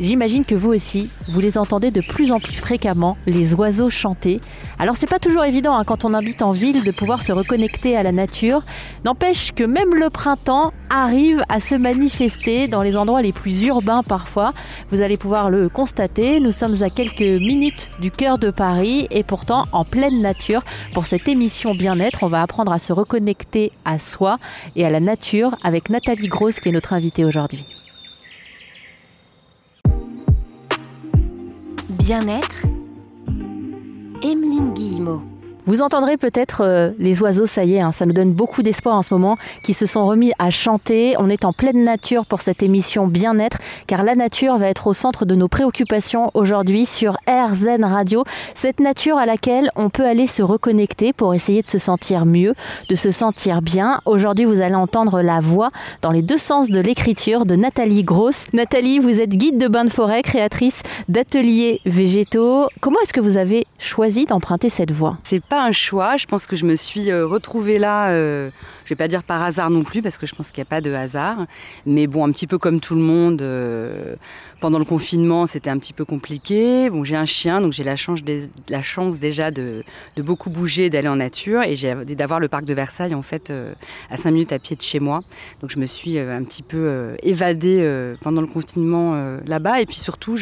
J'imagine que vous aussi, vous les entendez de plus en plus fréquemment, les oiseaux chanter. Alors c'est pas toujours évident hein, quand on habite en ville de pouvoir se reconnecter à la nature. N'empêche que même le printemps arrive à se manifester dans les endroits les plus urbains parfois. Vous allez pouvoir le constater, nous sommes à quelques minutes du cœur de Paris et pourtant en pleine nature. Pour cette émission bien-être, on va apprendre à se reconnecter à soi et à la nature avec Nathalie Grosse qui est notre invitée aujourd'hui. Bien-être. Emeline Guillemot. Vous entendrez peut-être euh, les oiseaux, ça y est, hein, ça nous donne beaucoup d'espoir en ce moment, qui se sont remis à chanter. On est en pleine nature pour cette émission Bien-être, car la nature va être au centre de nos préoccupations aujourd'hui sur RZN Radio. Cette nature à laquelle on peut aller se reconnecter pour essayer de se sentir mieux, de se sentir bien. Aujourd'hui, vous allez entendre la voix dans les deux sens de l'écriture de Nathalie Grosse. Nathalie, vous êtes guide de bain de forêt, créatrice d'ateliers végétaux. Comment est-ce que vous avez choisi d'emprunter cette voie? C'est un choix. Je pense que je me suis euh, retrouvée là, euh, je vais pas dire par hasard non plus, parce que je pense qu'il n'y a pas de hasard. Mais bon, un petit peu comme tout le monde, euh, pendant le confinement, c'était un petit peu compliqué. Bon, j'ai un chien, donc j'ai la chance, la chance déjà de, beaucoup bouger, d'aller en nature et d'avoir le parc de Versailles en fait à 5 minutes à pied de chez moi. Donc je me suis un petit peu évadée pendant le confinement là-bas. Et puis surtout,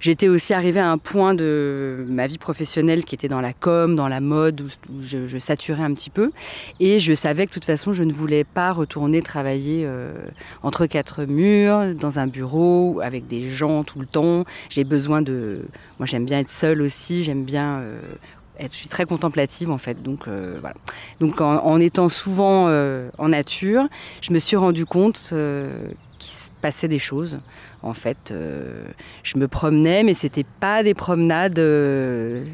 j'étais aussi arrivée à un point de ma vie professionnelle qui était dans la com, dans la mode, où, je, saturais un petit peu. Et je savais que de toute façon, je ne voulais pas retourner travailler euh, entre quatre murs, dans un bureau, avec des gens tout le temps. J'ai besoin de... Moi, j'aime bien être seule aussi, j'aime bien... Euh, être, je suis très contemplative en fait, donc euh, voilà. Donc en, étant souvent en nature, je me suis rendu compte qu'il se passait des choses en fait, euh, je me promenais, mais c'était pas des promenades euh,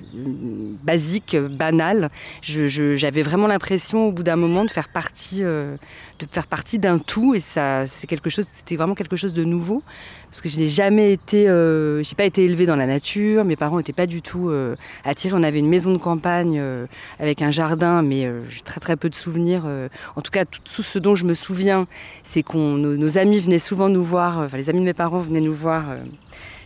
basiques, banales. J'avais vraiment l'impression, au bout d'un moment, de faire partie, euh, de faire partie d'un tout, et ça, c'est quelque chose, c'était vraiment quelque chose de nouveau, parce que je n'ai jamais été, j'ai pas été élevée dans la nature. Mes parents n'étaient pas du tout attirés. On avait une maison de campagne avec un jardin, mais très très peu de souvenirs. en tout cas, tout, ce dont je me souviens, c'est qu'on nos, nos amis venaient souvent nous voir, enfin les amis de mes parents venait nous voir euh,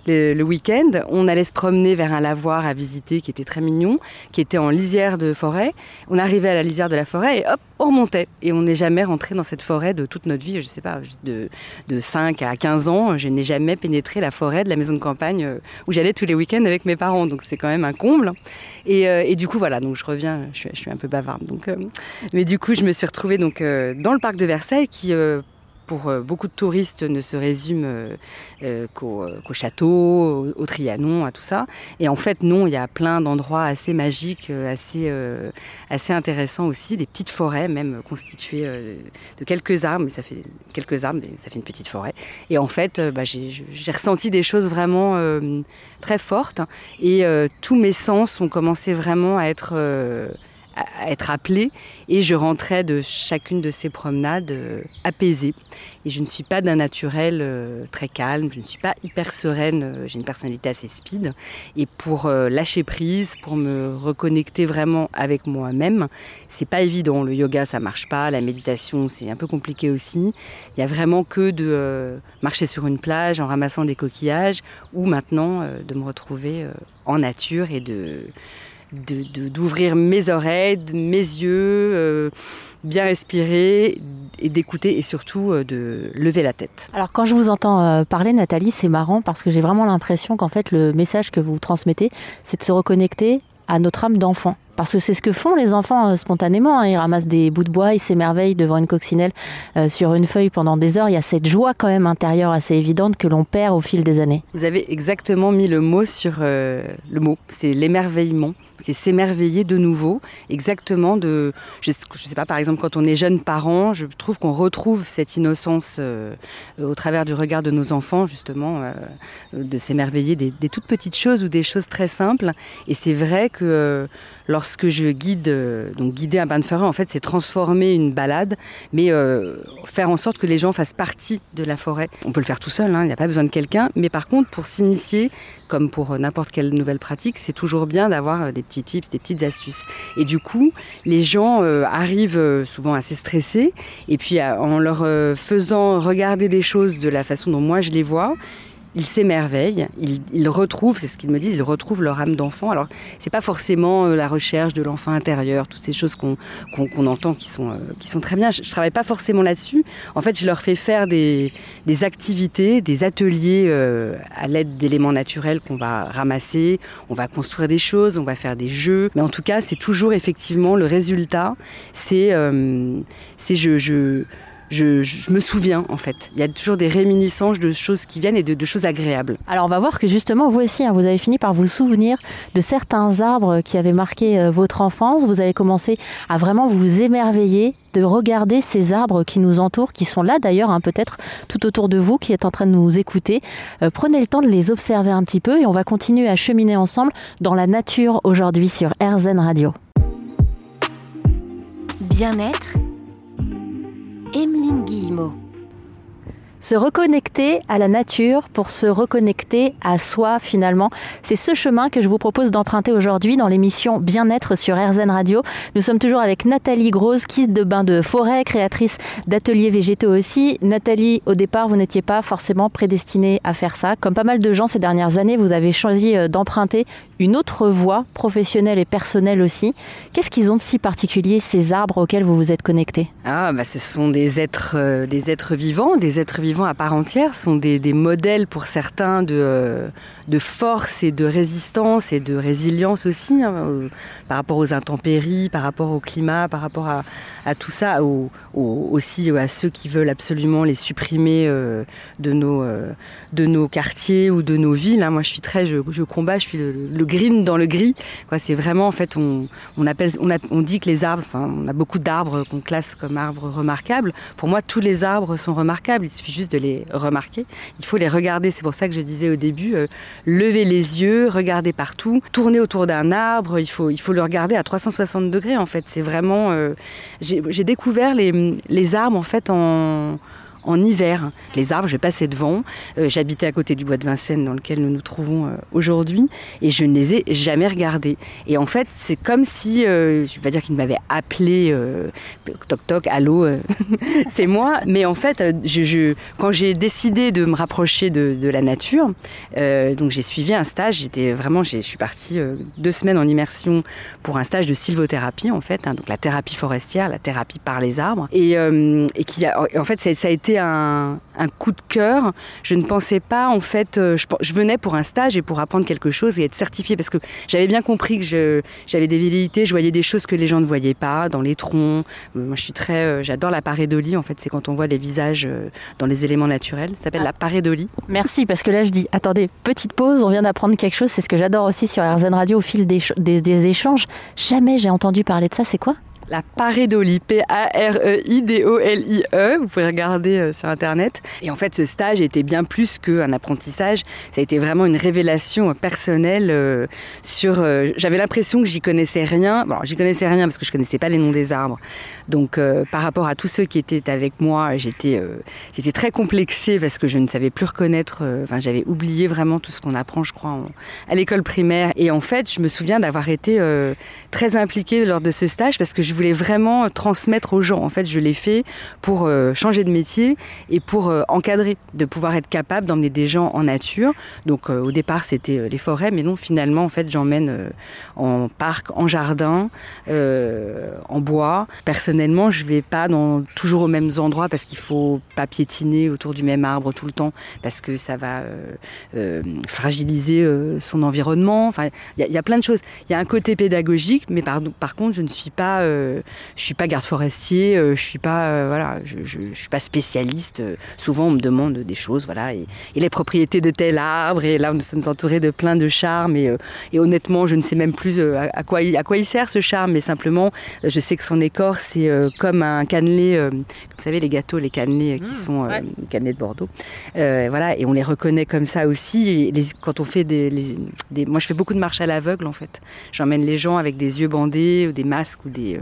le, week-end. On allait se promener vers un lavoir à visiter qui était très mignon, qui était en lisière de forêt. On arrivait à la lisière de la forêt et hop, on remontait. Et on n'est jamais rentré dans cette forêt de toute notre vie. Je sais pas, de, de 5 à 15 ans, je n'ai jamais pénétré la forêt de la maison de campagne euh, où j'allais tous les week-ends avec mes parents. Donc c'est quand même un comble. Et, euh, du coup, voilà, donc je reviens, je suis, je suis un peu bavarde. Donc, mais du coup, je me suis retrouvée donc, dans le parc de Versailles qui pour euh, beaucoup de touristes ne se résume euh, euh, qu'au château, au, Trianon, à tout ça. Et en fait, non, il y a plein d'endroits assez magiques, assez, intéressants aussi, des petites forêts même constituées de quelques arbres, mais ça fait quelques arbres, mais ça fait une petite forêt. Et en fait, bah, j'ai ressenti des choses vraiment très fortes et tous mes sens ont commencé vraiment à être à être appelée et je rentrais de chacune de ces promenades euh, apaisée. Et je ne suis pas d'un naturel euh, très calme, je ne suis pas hyper sereine, euh, j'ai une personnalité assez speed. Et pour lâcher prise, pour me reconnecter vraiment avec moi-même, c'est pas évident. Le yoga, ça marche pas, la méditation, c'est un peu compliqué aussi. Il y a vraiment que de marcher sur une plage en ramassant des coquillages ou maintenant de me retrouver en nature et de d'ouvrir mes oreilles, mes yeux, euh, bien respirer et d'écouter et surtout euh, de lever la tête. Alors quand je vous entends euh, parler Nathalie, c'est marrant parce que j'ai vraiment l'impression qu'en fait le message que vous transmettez, c'est de se reconnecter à notre âme d'enfant. Parce que c'est ce que font les enfants euh, spontanément. Hein. Ils ramassent des bouts de bois, ils s'émerveillent devant une coccinelle euh, sur une feuille pendant des heures. Il y a cette joie quand même intérieure assez évidente que l'on perd au fil des années. Vous avez exactement mis le mot sur euh, le mot. C'est l'émerveillement. C'est s'émerveiller de nouveau. Exactement de. Je ne sais pas, par exemple, quand on est jeune parent, je trouve qu'on retrouve cette innocence au travers du regard de nos enfants, justement, de s'émerveiller des, toutes petites choses ou des choses très simples. Et c'est vrai que lorsque je guide, euh, donc guider un bain de forêt, en fait, c'est transformer une balade, mais euh, faire en sorte que les gens fassent partie de la forêt. On peut le faire tout seul, hein, il n'y a pas besoin de quelqu'un, mais par contre, pour s'initier, comme pour n'importe quelle nouvelle pratique, c'est toujours bien d'avoir euh, des, petits tips, des petites astuces. Et du coup, les gens arrivent souvent assez stressés, et puis en leur faisant regarder des choses de la façon dont moi je les vois, ils s'émerveillent, ils, retrouvent, c'est ce qu'ils me disent, ils retrouvent leur âme d'enfant. Alors, c'est pas forcément euh, la recherche de l'enfant intérieur, toutes ces choses qu'on entend qui sont, euh, qui sont très bien. Je, ne travaille pas forcément là-dessus. En fait, je leur fais faire des, activités, des ateliers euh, à l'aide d'éléments naturels qu'on va ramasser. On va construire des choses, on va faire des jeux. Mais en tout cas, c'est toujours effectivement le résultat. C'est, c'est je, je je, me souviens en fait. Il y a toujours des réminiscences de choses qui viennent et de, choses agréables. Alors on va voir que justement vous aussi, hein, vous avez fini par vous souvenir de certains arbres qui avaient marqué euh, votre enfance. Vous avez commencé à vraiment vous émerveiller de regarder ces arbres qui nous entourent, qui sont là d'ailleurs, hein, peut-être tout autour de vous, qui est en train de nous écouter. Euh, prenez le temps de les observer un petit peu et on va continuer à cheminer ensemble dans la nature aujourd'hui sur RZN Radio. Bien-être Emeline Guillemot. Se reconnecter à la nature pour se reconnecter à soi finalement. C'est ce chemin que je vous propose d'emprunter aujourd'hui dans l'émission Bien-être sur RZN Radio. Nous sommes toujours avec Nathalie Grosse, guide de bain de forêt, créatrice d'ateliers végétaux aussi. Nathalie, au départ, vous n'étiez pas forcément prédestinée à faire ça. Comme pas mal de gens ces dernières années, vous avez choisi euh, d'emprunter une autre voie professionnelle et personnelle aussi. Qu'est-ce qu'ils ont de si particulier, ces arbres auxquels vous vous êtes connecté Ah, bah, ce sont des êtres, euh, des êtres vivants, des êtres vivants à part entière, sont des, modèles pour certains de, euh, de force et de résistance et de résilience aussi, hein, par rapport aux intempéries, par rapport au climat, par rapport à, tout ça, aussi à ceux qui veulent absolument les supprimer euh, de, nos, de nos quartiers ou de nos villes. Hein. Moi, je suis très, je, je combats, je suis le green dans le gris. C'est vraiment, en fait, on, on, appelle, on dit que les arbres, enfin, on a beaucoup d'arbres qu'on classe comme arbres remarquables. Pour moi, tous les arbres sont remarquables. Il suffit juste de les remarquer. Il faut les regarder. C'est pour ça que je disais au début, euh, lever les yeux, regarder partout, tourner autour d'un arbre. Il faut, le regarder à 360 degrés, en fait. C'est vraiment. Euh, j'ai découvert les, les arbres, en fait, en en hiver. Les arbres, je passais devant. Euh, j'habitais à côté du bois de Vincennes dans lequel nous nous trouvons euh, aujourd'hui et je ne les ai jamais regardés. Et en fait, c'est comme si, euh, je ne vais pas dire qu'ils m'avaient appelé toc toc, allô, c'est moi. Mais en fait, quand j'ai décidé de me rapprocher de, la nature, donc j'ai suivi un stage. J'étais vraiment, je suis partie deux semaines en immersion pour un stage de sylvothérapie en fait, hein, donc la thérapie forestière, la thérapie par les arbres, et, qui en fait ça a été un, coup de cœur. Je ne pensais pas, en fait, euh, je, venais pour un stage et pour apprendre quelque chose et être certifiée parce que j'avais bien compris que j'avais des velléités, je voyais des choses que les gens ne voyaient pas dans les troncs. Euh, moi, je suis très, euh, j'adore la pareidolie. En fait, c'est quand on voit les visages dans les éléments naturels. Ça s'appelle la pareidolie. Merci parce que là, je dis, attendez, petite pause, on vient d'apprendre quelque chose. C'est ce que j'adore aussi sur RZN Radio au fil des, des échanges. Jamais j'ai entendu parler de ça. C'est quoi? La pareidolie, P-A-R-E-I-D-O-L-I-E. E. Vous pouvez regarder euh, sur Internet. Et en fait, ce stage était bien plus qu'un apprentissage. Ça a été vraiment une révélation personnelle euh, sur... Euh, j'avais l'impression que j'y connaissais rien. Bon, j'y connaissais rien parce que je connaissais pas les noms des arbres. Donc, par rapport à tous ceux qui étaient avec moi, j'étais j'étais très complexée parce que je ne savais plus reconnaître... Enfin, j'avais oublié vraiment tout ce qu'on apprend, je crois, à l'école primaire. Et en fait, je me souviens d'avoir été très impliquée lors de ce stage parce que je voulais vraiment transmettre aux gens. En fait, je l'ai fait pour euh, changer de métier et pour euh, encadrer, de pouvoir être capable d'emmener des gens en nature. Donc, euh, au départ, c'était les forêts, mais non, finalement, en fait, j'emmène en parc, en jardin, en bois. Personnellement, je vais pas dans, toujours aux mêmes endroits parce qu'il faut pas piétiner autour du même arbre tout le temps parce que ça va fragiliser son environnement. Enfin, il y, a plein de choses. Il y a un côté pédagogique, mais par contre, je ne suis pas je suis pas garde forestier, euh, je suis pas euh, voilà, je, je, suis pas spécialiste. Souvent on me demande des choses, voilà, et, les propriétés de tel arbre. Et là nous sommes entourés de plein de charmes et, euh, et honnêtement je ne sais même plus à, quoi il, à quoi il sert ce charme, mais simplement je sais que son écorce c'est comme un cannelé, vous savez les gâteaux, les cannelés qui mmh, sont les cannelés de Bordeaux, voilà, et on les reconnaît comme ça aussi. les, quand on fait des, des, moi je fais beaucoup de marches à l'aveugle en fait. J'emmène les gens avec des yeux bandés ou des masques ou des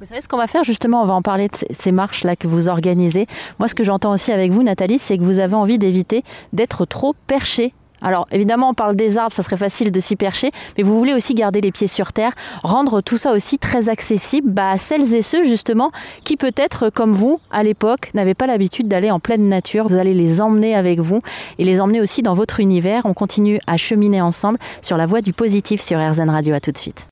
vous savez ce qu'on va faire justement On va en parler de ces marches-là que vous organisez. Moi, ce que j'entends aussi avec vous, Nathalie, c'est que vous avez envie d'éviter d'être trop perché Alors évidemment, on parle des arbres, ça serait facile de s'y percher, mais vous voulez aussi garder les pieds sur terre, rendre tout ça aussi très accessible bah, à celles et ceux justement qui peut-être comme vous, à l'époque, n'avaient pas l'habitude d'aller en pleine nature. Vous allez les emmener avec vous et les emmener aussi dans votre univers. On continue à cheminer ensemble sur la voie du positif sur RZN Radio. À tout de suite.